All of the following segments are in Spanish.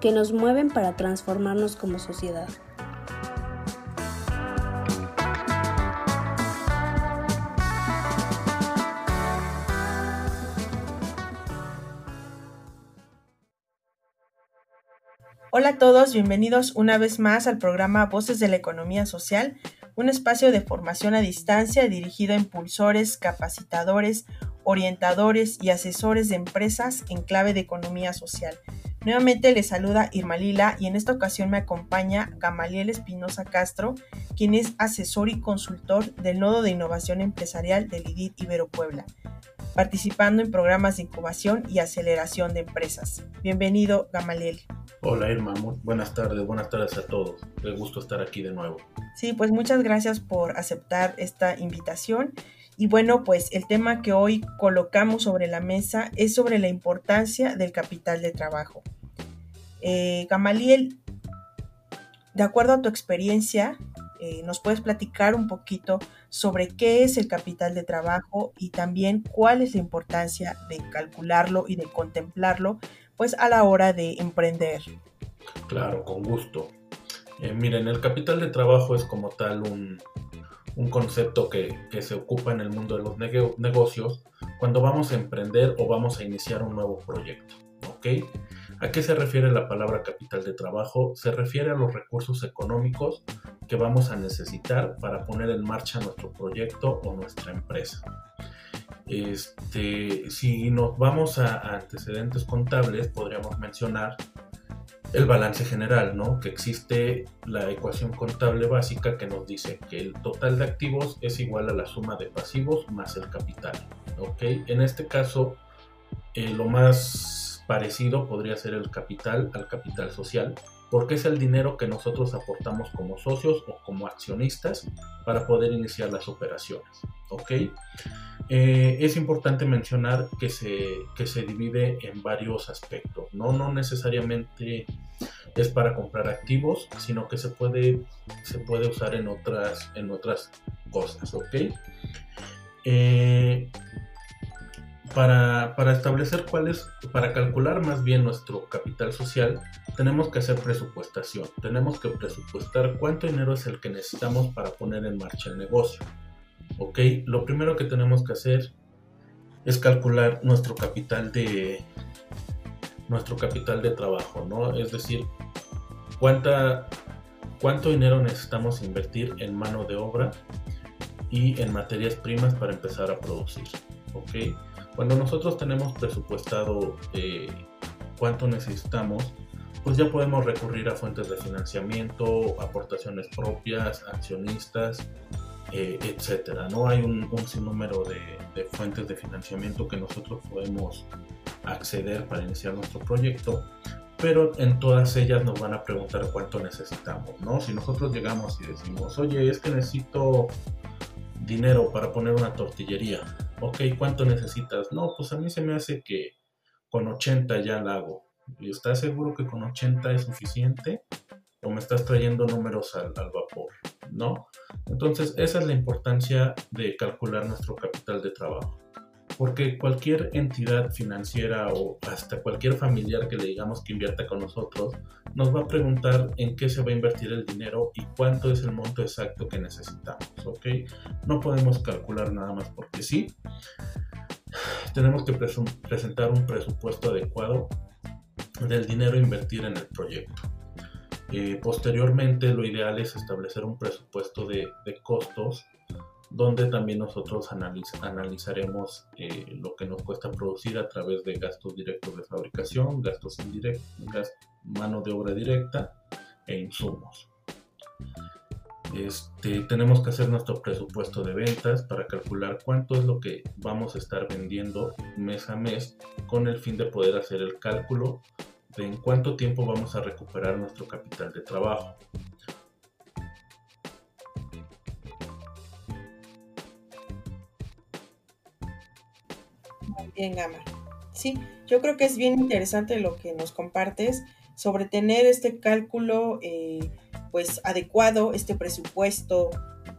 que nos mueven para transformarnos como sociedad. Hola a todos, bienvenidos una vez más al programa Voces de la Economía Social, un espacio de formación a distancia dirigido a impulsores, capacitadores, orientadores y asesores de empresas en clave de economía social. Nuevamente les saluda Irma Lila y en esta ocasión me acompaña Gamaliel Espinosa Castro, quien es asesor y consultor del Nodo de Innovación Empresarial del IDIT Ibero Puebla, participando en programas de incubación y aceleración de empresas. Bienvenido, Gamaliel. Hola Irma, buenas tardes, buenas tardes a todos. Qué gusto estar aquí de nuevo. Sí, pues muchas gracias por aceptar esta invitación. Y bueno, pues el tema que hoy colocamos sobre la mesa es sobre la importancia del capital de trabajo. Eh, Gamaliel, de acuerdo a tu experiencia, eh, nos puedes platicar un poquito sobre qué es el capital de trabajo y también cuál es la importancia de calcularlo y de contemplarlo pues a la hora de emprender. Claro, con gusto. Eh, miren, el capital de trabajo es como tal un, concepto que, se ocupa en el mundo de los negocios cuando vamos a emprender o vamos a iniciar un nuevo proyecto. ¿A qué se refiere la palabra capital de trabajo? Se refiere a los recursos económicos que vamos a necesitar para poner en marcha nuestro proyecto o nuestra empresa. Este, si nos vamos a, antecedentes contables, podríamos mencionar el balance general, ¿no? Que existe la ecuación contable básica que nos dice que el total de activos es igual a la suma de pasivos más el capital, ¿ok? En este caso, eh, lo más parecido podría ser el capital al capital social, porque es el dinero que nosotros aportamos como socios o como accionistas para poder iniciar las operaciones, ¿ok? Eh, es importante mencionar que se, se divide en varios aspectos, ¿no? no necesariamente es para comprar activos, sino que se puede, se puede usar en otras, en otras cosas, ¿ok? Eh, para, establecer cuál es, para calcular más bien nuestro capital social, tenemos que hacer presupuestación. Tenemos que presupuestar cuánto dinero es el que necesitamos para poner en marcha el negocio. ¿ok? Lo primero que tenemos que hacer es calcular nuestro capital de nuestro capital de trabajo, ¿no? Es decir, cuánta cuánto dinero necesitamos invertir en mano de obra y en materias primas para empezar a producir, ¿ok? Cuando nosotros tenemos presupuestado eh, cuánto necesitamos, pues ya podemos recurrir a fuentes de financiamiento, aportaciones propias, accionistas, eh, etcétera. ¿no? Hay un, sinnúmero de, fuentes de financiamiento que nosotros podemos acceder para iniciar nuestro proyecto, pero en todas ellas nos van a preguntar cuánto necesitamos. ¿no? Si nosotros llegamos y decimos, oye, es que necesito dinero para poner una tortillería, ok, ¿cuánto necesitas? No, pues a mí se me hace que con 80 ya la hago. ¿Y estás seguro que con 80 es suficiente? ¿O me estás trayendo números al, al vapor? ¿No? Entonces, esa es la importancia de calcular nuestro capital de trabajo. Porque cualquier entidad financiera o hasta cualquier familiar que le digamos que invierta con nosotros, nos va a preguntar en qué se va a invertir el dinero y cuánto es el monto exacto que necesitamos, ¿ok? No podemos calcular nada más porque sí. Tenemos que presentar un presupuesto adecuado del dinero a invertir en el proyecto. Eh, posteriormente, lo ideal es establecer un presupuesto de, costos donde también nosotros analizaremos eh, lo que nos cuesta producir a través de gastos directos de fabricación, gastos indirectos, mano de obra directa e insumos. Este, tenemos que hacer nuestro presupuesto de ventas para calcular cuánto es lo que vamos a estar vendiendo mes a mes con el fin de poder hacer el cálculo de en cuánto tiempo vamos a recuperar nuestro capital de trabajo. Bien, Gama. Sí, yo creo que es bien interesante lo que nos compartes sobre tener este cálculo eh, pues adecuado, este presupuesto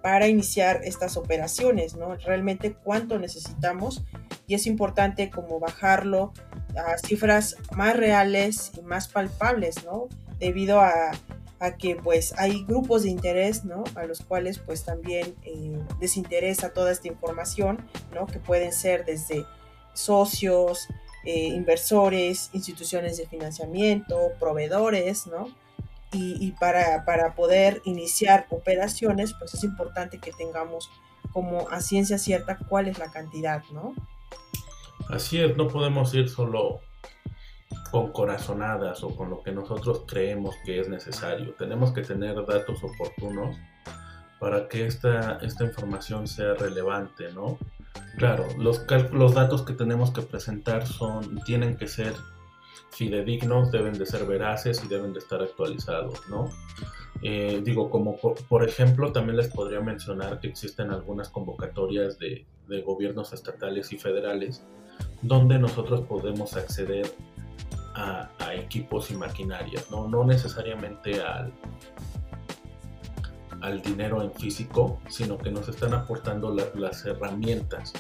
para iniciar estas operaciones, ¿no? Realmente cuánto necesitamos y es importante como bajarlo a cifras más reales y más palpables, ¿no? Debido a, que pues hay grupos de interés, ¿no? A los cuales pues también eh, les interesa toda esta información, ¿no? Que pueden ser desde socios, eh, inversores, instituciones de financiamiento, proveedores, ¿no? Y, para, para, poder iniciar operaciones, pues es importante que tengamos como a ciencia cierta cuál es la cantidad, ¿no? Así es, no podemos ir solo con corazonadas o con lo que nosotros creemos que es necesario. Tenemos que tener datos oportunos para que esta, esta información sea relevante, ¿no? Claro, los, datos que tenemos que presentar son, tienen que ser fidedignos, deben de ser veraces y deben de estar actualizados, ¿no? Eh, digo, como por, ejemplo, también les podría mencionar que existen algunas convocatorias de, de, gobiernos estatales y federales donde nosotros podemos acceder a, a equipos y maquinarias, ¿no? No necesariamente al, al dinero en físico, sino que nos están aportando las herramientas.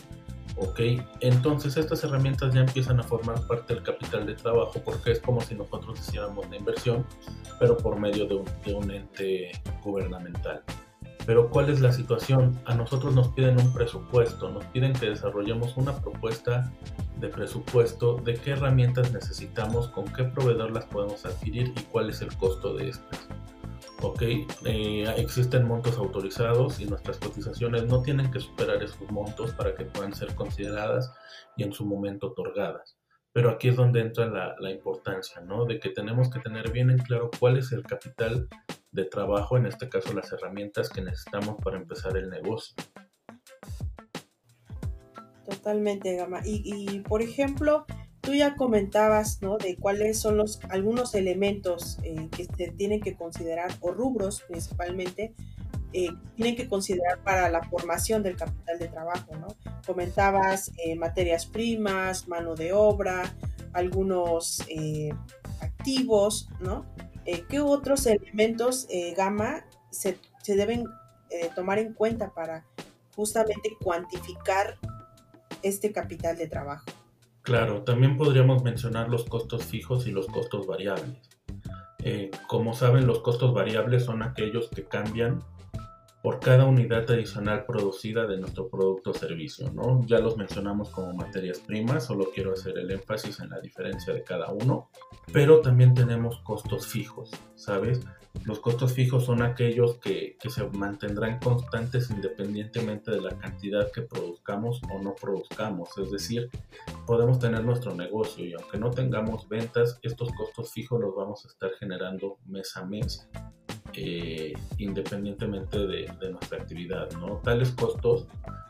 ¿Ok? Entonces estas herramientas ya empiezan a formar parte del capital de trabajo porque es como si nosotros hiciéramos una inversión, pero por medio de un, de un ente gubernamental. Pero ¿cuál es la situación? A nosotros nos piden un presupuesto, nos piden que desarrollemos una propuesta de presupuesto de qué herramientas necesitamos, con qué proveedor las podemos adquirir y cuál es el costo de estas. Ok, eh, existen montos autorizados y nuestras cotizaciones no tienen que superar esos montos para que puedan ser consideradas y en su momento otorgadas. Pero aquí es donde entra la, la importancia, ¿no? De que tenemos que tener bien en claro cuál es el capital de trabajo, en este caso las herramientas que necesitamos para empezar el negocio. Totalmente, Gama. Y, y por ejemplo, tú ya comentabas, ¿no? De cuáles son los algunos elementos eh, que se tienen que considerar, o rubros principalmente, eh, tienen que considerar para la formación del capital de trabajo, ¿no? Comentabas eh, materias primas, mano de obra, algunos activos, ¿no? ¿Qué otros elementos, Gama, se, se deben tomar en cuenta para justamente cuantificar este capital de trabajo? Claro, también podríamos mencionar los costos fijos y los costos variables. Eh, como saben, los costos variables son aquellos que cambian por cada unidad adicional producida de nuestro producto o servicio, ¿no? Ya los mencionamos como materias primas, solo quiero hacer el énfasis en la diferencia de cada uno, pero también tenemos costos fijos, ¿sabes? Los costos fijos son aquellos que, se mantendrán constantes independientemente de la cantidad que produzcamos o no produzcamos, es decir, podemos tener nuestro negocio y aunque no tengamos ventas, estos costos fijos los vamos a estar generando mes a mes eh, independientemente de, nuestra actividad. ¿no? Tales costos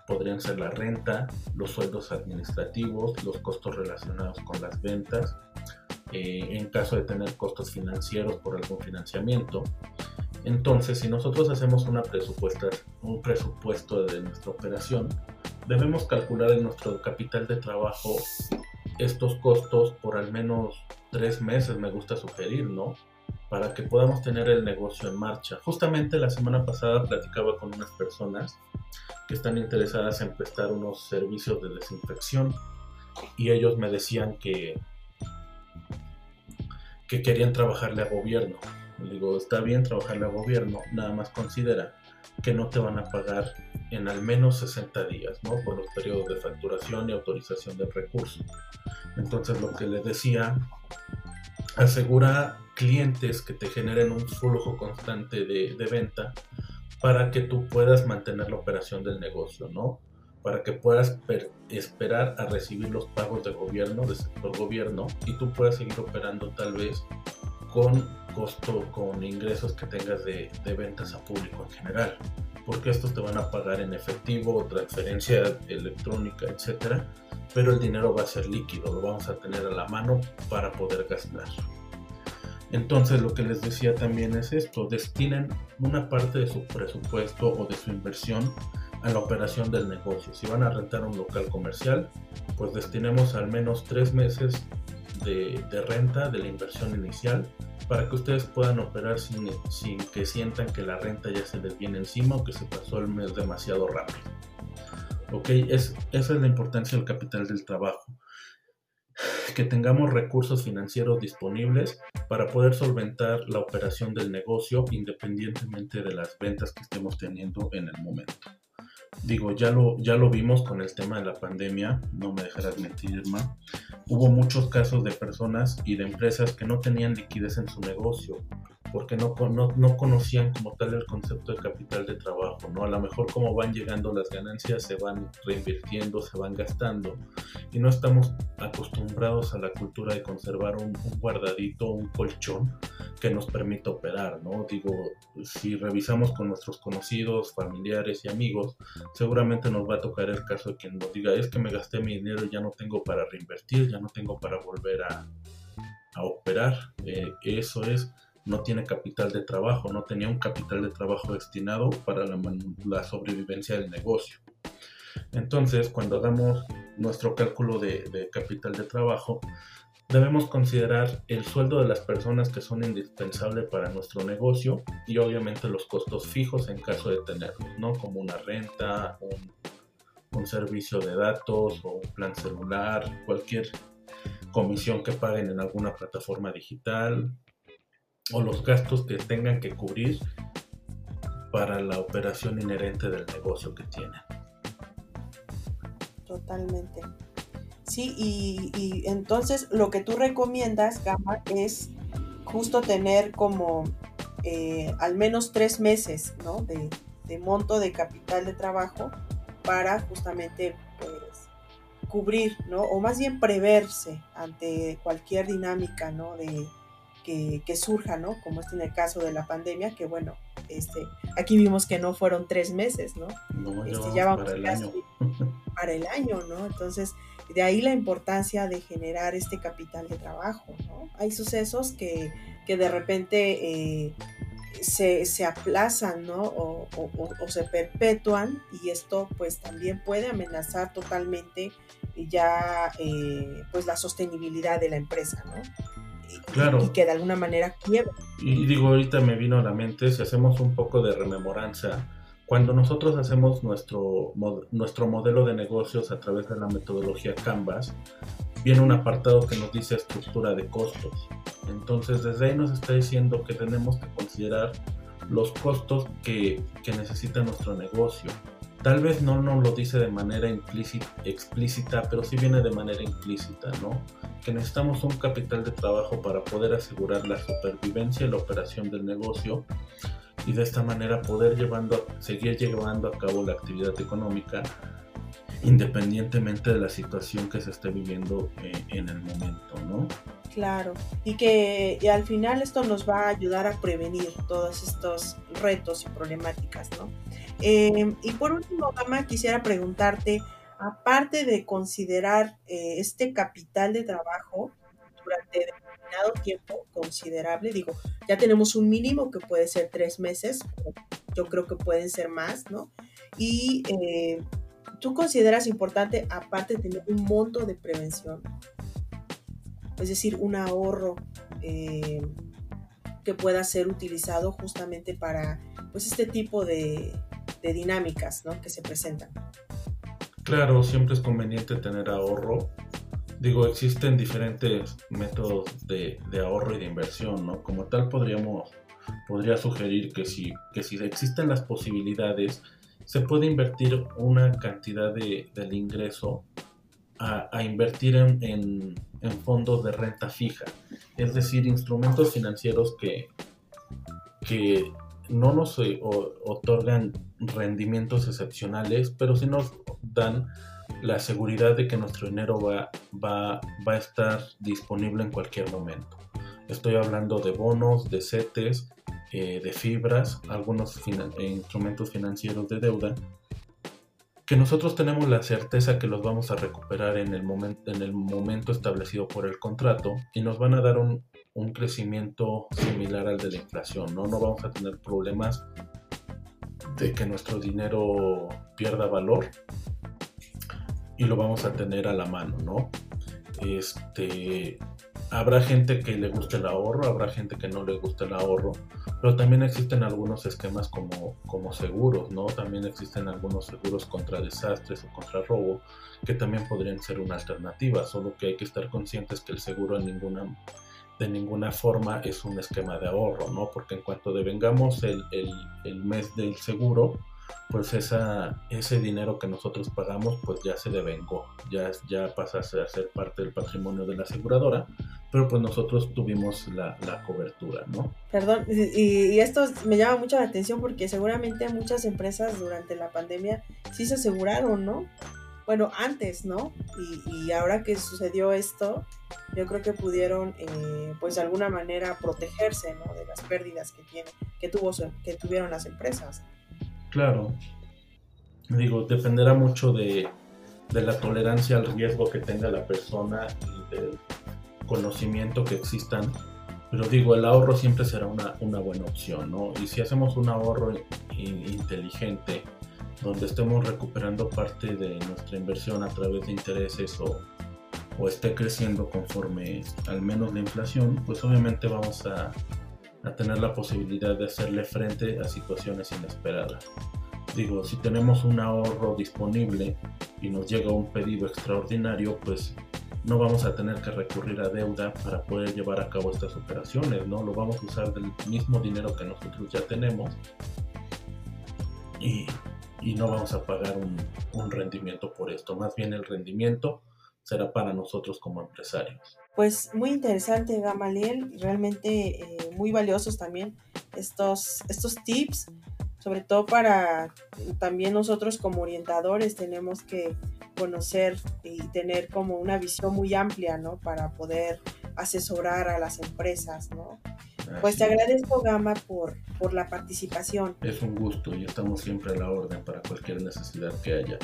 podrían ser la renta, los sueldos administrativos, los costos relacionados con las ventas, eh, en caso de tener costos financieros por algún financiamiento. Entonces, si nosotros hacemos una un presupuesto de nuestra operación, debemos calcular en nuestro capital de trabajo estos costos por al menos tres meses, me gusta sugerir, ¿no? para que podamos tener el negocio en marcha. Justamente la semana pasada platicaba con unas personas que están interesadas en prestar unos servicios de desinfección y ellos me decían que, que querían trabajarle a gobierno. Le digo, está bien trabajarle a gobierno, nada más considera que no te van a pagar en al menos 60 días, ¿no? Por los periodos de facturación y autorización del recurso. Entonces lo que les decía, asegura clientes que te generen un flujo constante de, venta para que tú puedas mantener la operación del negocio, ¿no? Para que puedas esperar a recibir los pagos del gobierno, del sector gobierno, y tú puedas seguir operando tal vez con costo, con ingresos que tengas de, de ventas a público en general. Porque estos te van a pagar en efectivo, transferencia electrónica, etcétera, pero el dinero va a ser líquido, lo vamos a tener a la mano para poder gastar. Entonces lo que les decía también es esto, destinen una parte de su presupuesto o de su inversión a la operación del negocio. Si van a rentar un local comercial, pues destinemos al menos tres meses de, renta de la inversión inicial para que ustedes puedan operar sin, que sientan que la renta ya se les viene encima o que se pasó el mes demasiado rápido. Ok, es, esa es la importancia del capital del trabajo que tengamos recursos financieros disponibles para poder solventar la operación del negocio independientemente de las ventas que estemos teniendo en el momento. Digo, ya lo, ya lo vimos con el tema de la pandemia, no me dejarás mentir, Irma. Hubo muchos casos de personas y de empresas que no tenían liquidez en su negocio porque no, no, conocían como tal el concepto de capital de trabajo, ¿no? A lo mejor como van llegando las ganancias se van reinvirtiendo, se van gastando y no estamos acostumbrados a la cultura de conservar un, guardadito, un colchón que nos permita operar, ¿no? Digo, si revisamos con nuestros conocidos, familiares y amigos, seguramente nos va a tocar el caso de quien nos diga, es que me gasté mi dinero y ya no tengo para reinvertir, ya no tengo para volver a, a operar. Eh, eso es no tiene capital de trabajo, no tenía un capital de trabajo destinado para la, sobrevivencia del negocio. Entonces, cuando hagamos nuestro cálculo de, capital de trabajo, debemos considerar el sueldo de las personas que son indispensables para nuestro negocio y obviamente los costos fijos en caso de tenerlos, ¿no? Como una renta, un, un servicio de datos o un plan celular, cualquier comisión que paguen en alguna plataforma digital, o los gastos que tengan que cubrir para la operación inherente del negocio que tienen. Totalmente. Sí, y, entonces lo que tú recomiendas, Gama, es justo tener como eh, al menos tres meses ¿no? de, de, monto de capital de trabajo para justamente pues, cubrir, ¿no? o más bien preverse ante cualquier dinámica ¿no? de, que, surja, ¿no? Como es en el caso de la pandemia, que bueno, este, aquí vimos que no fueron tres meses, ¿no? no este, ya vamos para el año. para el año, ¿no? Entonces, de ahí la importancia de generar este capital de trabajo, ¿no? Hay sucesos que, que de repente eh, se, se, aplazan, ¿no? O, o, se perpetúan y esto pues también puede amenazar totalmente ya eh, pues la sostenibilidad de la empresa, ¿no? claro. y que de alguna manera quiebra. Y digo, ahorita me vino a la mente, si hacemos un poco de rememoranza, cuando nosotros hacemos nuestro, nuestro modelo de negocios a través de la metodología Canvas, viene un apartado que nos dice estructura de costos. Entonces, desde ahí nos está diciendo que tenemos que considerar los costos que, que necesita nuestro negocio Tal vez no nos lo dice de manera explícita, pero sí viene de manera implícita, ¿no? Que necesitamos un capital de trabajo para poder asegurar la supervivencia y la operación del negocio y de esta manera poder llevando, seguir llevando a cabo la actividad económica independientemente de la situación que se esté viviendo eh, en el momento, ¿no? Claro, y que al final esto nos va a ayudar a prevenir todos estos retos y problemáticas, ¿no? Eh, y por último, Gama, quisiera preguntarte, aparte de considerar eh, este capital de trabajo durante tiempo considerable, digo, ya tenemos un mínimo que puede ser tres meses, yo creo que pueden ser más, ¿no? Y eh, tú consideras importante, aparte tener un monto de prevención, es decir, un ahorro que pueda ser utilizado justamente para pues este tipo de, de dinámicas ¿no? que se presentan. Claro, siempre es conveniente tener ahorro. Digo, existen diferentes métodos de, de ahorro y de inversión, ¿no? Como tal podríamos, podría sugerir que si, que si existen las posibilidades, se puede invertir una cantidad de, del ingreso a, a invertir en, en, en, fondos de renta fija, es decir, instrumentos financieros que, que no nos eh, otorgan rendimientos excepcionales, pero sí nos dan la seguridad de que nuestro dinero va, va, va a estar disponible en cualquier momento. Estoy hablando de bonos, de CETES, eh, de fibras, algunos eh, instrumentos financieros de deuda, que nosotros tenemos la certeza que los vamos a recuperar en el, en el momento establecido por el contrato y nos van a dar un, un crecimiento similar al de la inflación, ¿no? No vamos a tener problemas de que nuestro dinero pierda valor y lo vamos a tener a la mano, ¿no? Este, habrá gente que le guste el ahorro, habrá gente que no le guste el ahorro, pero también existen algunos esquemas como, como seguros, ¿no? También existen algunos seguros contra desastres o contra robo que también podrían ser una alternativa, solo que hay que estar conscientes que el seguro en ninguna, de ninguna forma es un esquema de ahorro, ¿no? Porque en cuanto devengamos el, el, el mes del seguro, pues esa, ese dinero que nosotros pagamos pues ya se devengó, ya, ya pasa a ser parte del patrimonio de la aseguradora, pero pues nosotros tuvimos la, cobertura, ¿no? Perdón, y, esto me llama mucho la atención porque seguramente muchas empresas durante la pandemia sí se aseguraron, ¿no? Bueno, antes, ¿no? Y, ahora que sucedió esto, yo creo que pudieron, eh, pues de alguna manera, protegerse. De las pérdidas que, tiene, que, tuvo, que tuvieron las empresas. Claro. Digo, dependerá mucho de, la tolerancia al riesgo que tenga la persona y del conocimiento que existan. Pero digo, el ahorro siempre será una, buena opción, ¿no? Y si hacemos un ahorro inteligente, donde estemos recuperando parte de nuestra inversión a través de intereses o, o esté creciendo conforme al menos la inflación, pues obviamente vamos a, a tener la posibilidad de hacerle frente a situaciones inesperadas. Digo, si tenemos un ahorro disponible y nos llega un pedido extraordinario, pues no vamos a tener que recurrir a deuda para poder llevar a cabo estas operaciones, ¿no? Lo vamos a usar del mismo dinero que nosotros ya tenemos y, y no vamos a pagar un, un rendimiento por esto. Más bien el rendimiento será para nosotros como empresarios. Pues muy interesante, Gamaliel, realmente eh, muy valiosos también estos, estos tips, sobre todo para también nosotros como orientadores tenemos que conocer y tener como una visión muy amplia, ¿no? Para poder asesorar a las empresas, ¿no? Pues te agradezco, Gama, por, por la participación. Es un gusto y estamos siempre a la orden para cualquier necesidad que haya.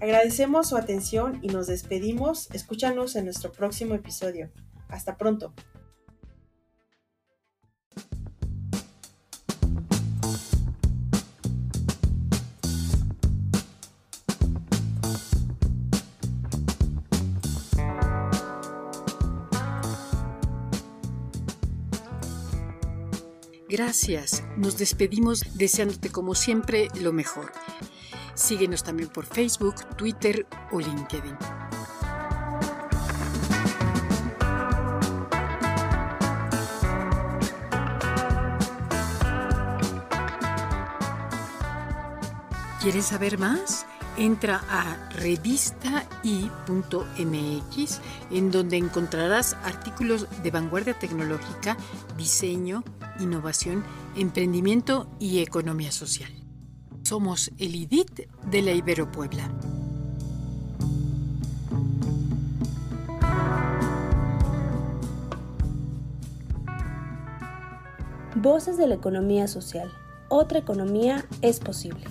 Agradecemos su atención y nos despedimos. Escúchanos en nuestro próximo episodio. Hasta pronto. Gracias. Nos despedimos deseándote como siempre lo mejor. Síguenos también por Facebook, Twitter o LinkedIn. ¿Quieres saber más? Entra a revistai.mx en donde encontrarás artículos de vanguardia tecnológica, diseño, innovación, emprendimiento y economía social. Somos el IDIT de la Ibero Puebla. Voces de la economía social. Otra economía es posible.